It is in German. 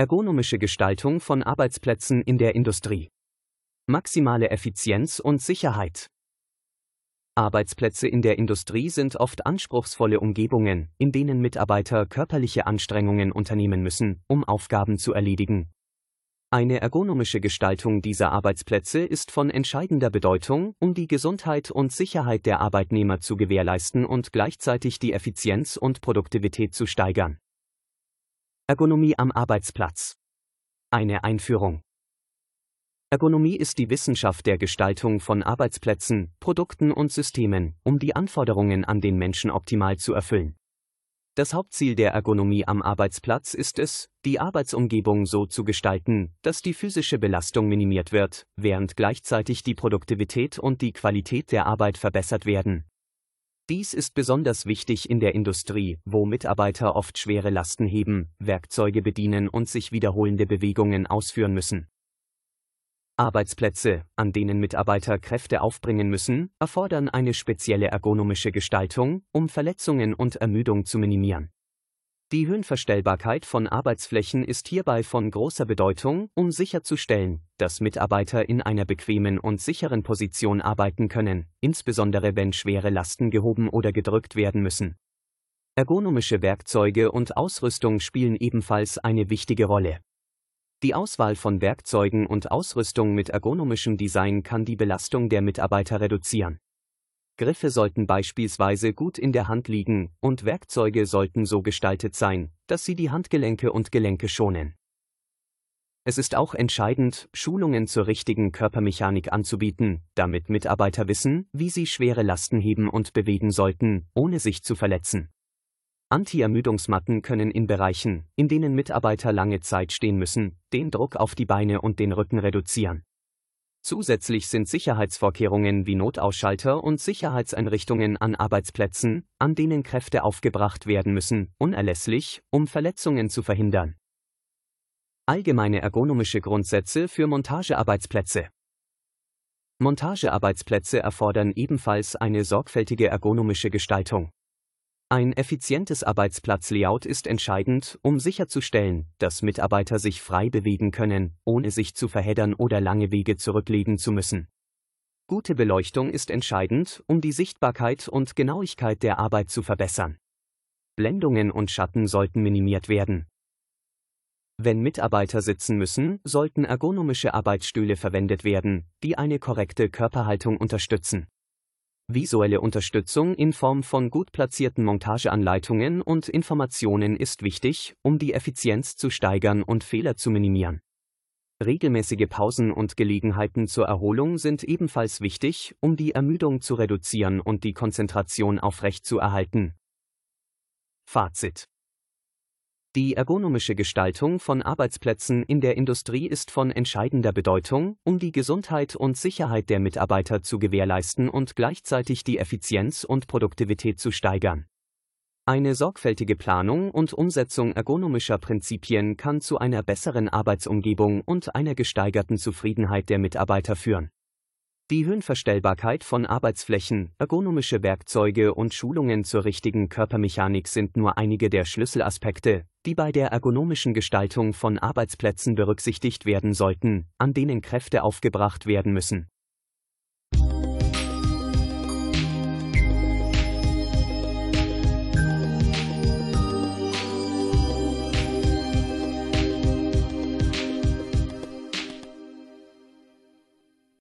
Ergonomische Gestaltung von Arbeitsplätzen in der Industrie. Maximale Effizienz und Sicherheit. Arbeitsplätze in der Industrie sind oft anspruchsvolle Umgebungen, in denen Mitarbeiter körperliche Anstrengungen unternehmen müssen, um Aufgaben zu erledigen. Eine ergonomische Gestaltung dieser Arbeitsplätze ist von entscheidender Bedeutung, um die Gesundheit und Sicherheit der Arbeitnehmer zu gewährleisten und gleichzeitig die Effizienz und Produktivität zu steigern. Ergonomie am Arbeitsplatz. Eine Einführung. Ergonomie ist die Wissenschaft der Gestaltung von Arbeitsplätzen, Produkten und Systemen, um die Anforderungen an den Menschen optimal zu erfüllen. Das Hauptziel der Ergonomie am Arbeitsplatz ist es, die Arbeitsumgebung so zu gestalten, dass die physische Belastung minimiert wird, während gleichzeitig die Produktivität und die Qualität der Arbeit verbessert werden. Dies ist besonders wichtig in der Industrie, wo Mitarbeiter oft schwere Lasten heben, Werkzeuge bedienen und sich wiederholende Bewegungen ausführen müssen. Arbeitsplätze, an denen Mitarbeiter Kräfte aufbringen müssen, erfordern eine spezielle ergonomische Gestaltung, um Verletzungen und Ermüdung zu minimieren. Die Höhenverstellbarkeit von Arbeitsflächen ist hierbei von großer Bedeutung, um sicherzustellen, dass Mitarbeiter in einer bequemen und sicheren Position arbeiten können, insbesondere wenn schwere Lasten gehoben oder gedrückt werden müssen. Ergonomische Werkzeuge und Ausrüstung spielen ebenfalls eine wichtige Rolle. Die Auswahl von Werkzeugen und Ausrüstung mit ergonomischem Design kann die Belastung der Mitarbeiter reduzieren. Griffe sollten beispielsweise gut in der Hand liegen und Werkzeuge sollten so gestaltet sein, dass sie die Handgelenke und Gelenke schonen. Es ist auch entscheidend, Schulungen zur richtigen Körpermechanik anzubieten, damit Mitarbeiter wissen, wie sie schwere Lasten heben und bewegen sollten, ohne sich zu verletzen. Anti-Ermüdungsmatten können in Bereichen, in denen Mitarbeiter lange Zeit stehen müssen, den Druck auf die Beine und den Rücken reduzieren. Zusätzlich sind Sicherheitsvorkehrungen wie Notausschalter und Sicherheitseinrichtungen an Arbeitsplätzen, an denen Kräfte aufgebracht werden müssen, unerlässlich, um Verletzungen zu verhindern. Allgemeine ergonomische Grundsätze für Montagearbeitsplätze. Montagearbeitsplätze erfordern ebenfalls eine sorgfältige ergonomische Gestaltung. Ein effizientes Arbeitsplatzlayout ist entscheidend, um sicherzustellen, dass Mitarbeiter sich frei bewegen können, ohne sich zu verheddern oder lange Wege zurücklegen zu müssen. Gute Beleuchtung ist entscheidend, um die Sichtbarkeit und Genauigkeit der Arbeit zu verbessern. Blendungen und Schatten sollten minimiert werden. Wenn Mitarbeiter sitzen müssen, sollten ergonomische Arbeitsstühle verwendet werden, die eine korrekte Körperhaltung unterstützen. Visuelle Unterstützung in Form von gut platzierten Montageanleitungen und Informationen ist wichtig, um die Effizienz zu steigern und Fehler zu minimieren. Regelmäßige Pausen und Gelegenheiten zur Erholung sind ebenfalls wichtig, um die Ermüdung zu reduzieren und die Konzentration aufrechtzuerhalten. Fazit die ergonomische Gestaltung von Arbeitsplätzen in der Industrie ist von entscheidender Bedeutung, um die Gesundheit und Sicherheit der Mitarbeiter zu gewährleisten und gleichzeitig die Effizienz und Produktivität zu steigern. Eine sorgfältige Planung und Umsetzung ergonomischer Prinzipien kann zu einer besseren Arbeitsumgebung und einer gesteigerten Zufriedenheit der Mitarbeiter führen. Die Höhenverstellbarkeit von Arbeitsflächen, ergonomische Werkzeuge und Schulungen zur richtigen Körpermechanik sind nur einige der Schlüsselaspekte, die bei der ergonomischen Gestaltung von Arbeitsplätzen berücksichtigt werden sollten, an denen Kräfte aufgebracht werden müssen.